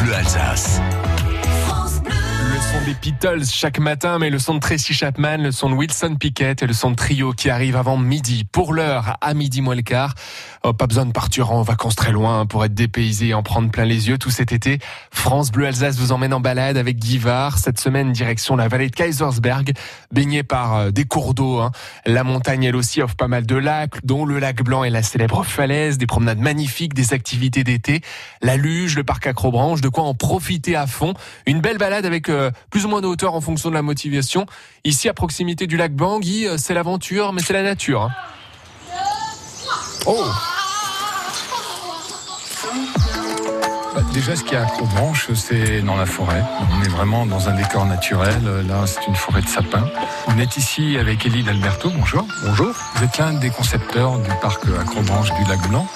Bleu Alsace son des Beatles chaque matin, mais le son de Tracy Chapman, le son de Wilson Pickett et le son de Trio qui arrive avant midi. Pour l'heure, à midi moins le quart. Oh, pas besoin de partir en vacances très loin pour être dépaysé et en prendre plein les yeux tout cet été. France Bleu Alsace vous emmène en balade avec Guivard. Cette semaine, direction la vallée de Kaisersberg, baignée par euh, des cours d'eau. Hein. La montagne, elle aussi, offre pas mal de lacs, dont le lac Blanc et la célèbre falaise, des promenades magnifiques, des activités d'été, la luge, le parc Acrobranche, de quoi en profiter à fond. Une belle balade avec euh, plus ou moins de hauteur en fonction de la motivation. Ici, à proximité du lac Bangui, euh, c'est l'aventure, mais c'est la nature. Hein. Oh bah, Déjà, ce qui est à Acrobranche, c'est dans la forêt. On est vraiment dans un décor naturel. Là, c'est une forêt de sapins. On est ici avec Elie d'Alberto. Bonjour. Bonjour. Vous êtes l'un des concepteurs du parc Acrobranche du Lac Blanc.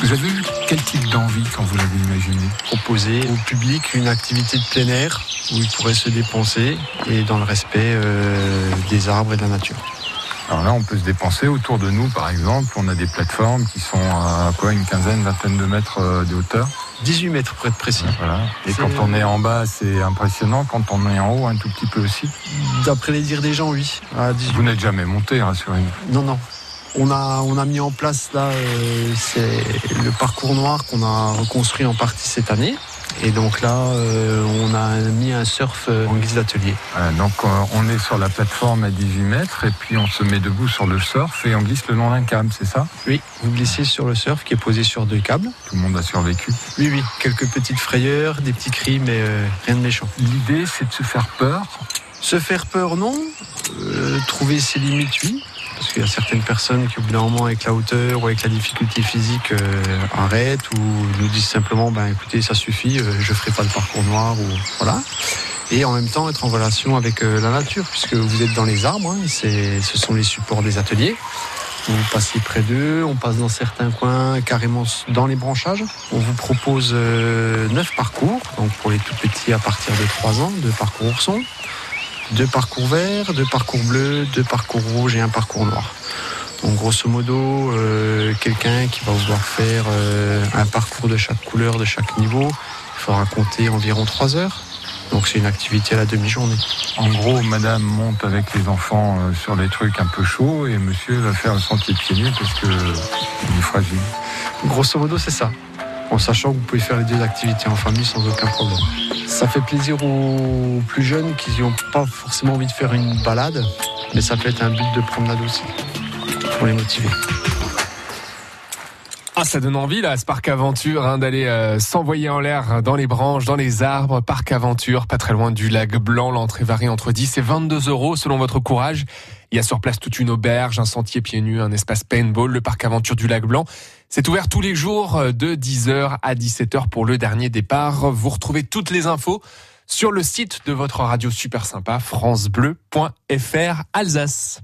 Vous avez eu quel type d'envie quand vous l'avez imaginé Proposer au public une activité de plein air où il pourrait se dépenser et dans le respect euh, des arbres et de la nature. Alors là, on peut se dépenser. Autour de nous, par exemple, on a des plateformes qui sont à quoi une quinzaine, vingtaine de mètres euh, de hauteur. 18 mètres pour être précis. Voilà. Et quand on est en bas, c'est impressionnant. Quand on est en haut, un tout petit peu aussi. D'après les dires des gens, oui. Vous n'êtes jamais monté, rassurez-vous. Non, non. On a, on a mis en place là, euh, c'est le parcours noir qu'on a reconstruit en partie cette année. Et donc là, euh, on a mis un surf euh, en guise d'atelier. donc on est sur la plateforme à 18 mètres et puis on se met debout sur le surf et on glisse le long d'un câble, c'est ça? Oui, vous glissez sur le surf qui est posé sur deux câbles. Tout le monde a survécu? Oui, oui, quelques petites frayeurs, des petits cris, mais rien de méchant. L'idée, c'est de se faire peur? Se faire peur, non. trouver ses limites, oui. Parce qu'il y a certaines personnes qui, au bout d'un moment, avec la hauteur ou avec la difficulté physique, euh, arrêtent ou nous disent simplement ben, écoutez, ça suffit, euh, je ferai pas le parcours noir. ou voilà. Et en même temps, être en relation avec euh, la nature, puisque vous êtes dans les arbres, hein, ce sont les supports des ateliers. Vous passez près d'eux, on passe dans certains coins carrément dans les branchages. On vous propose neuf parcours, donc pour les tout petits à partir de 3 ans, deux parcours oursons deux parcours verts, deux parcours bleus, deux parcours rouges et un parcours noir. Donc grosso modo, euh, quelqu'un qui va vouloir faire euh, un parcours de chaque couleur, de chaque niveau, il faudra compter environ trois heures. Donc c'est une activité à la demi-journée. En gros, madame monte avec les enfants euh, sur les trucs un peu chauds et monsieur va faire le sentier pieds nus parce qu'il est fragile. Grosso modo, c'est ça en sachant que vous pouvez faire les deux activités en famille sans aucun problème. Ça fait plaisir aux plus jeunes qui n'ont pas forcément envie de faire une balade, mais ça peut être un but de promenade aussi, pour les motiver. Ah, ça donne envie là, ce parc aventure, hein, d'aller euh, s'envoyer en l'air dans les branches, dans les arbres. Parc aventure, pas très loin du lac Blanc. L'entrée varie entre 10 et 22 euros selon votre courage. Il y a sur place toute une auberge, un sentier pieds nus, un espace paintball, le parc aventure du lac Blanc. C'est ouvert tous les jours euh, de 10h à 17h pour le dernier départ. Vous retrouvez toutes les infos sur le site de votre radio super sympa francebleu.fr Alsace.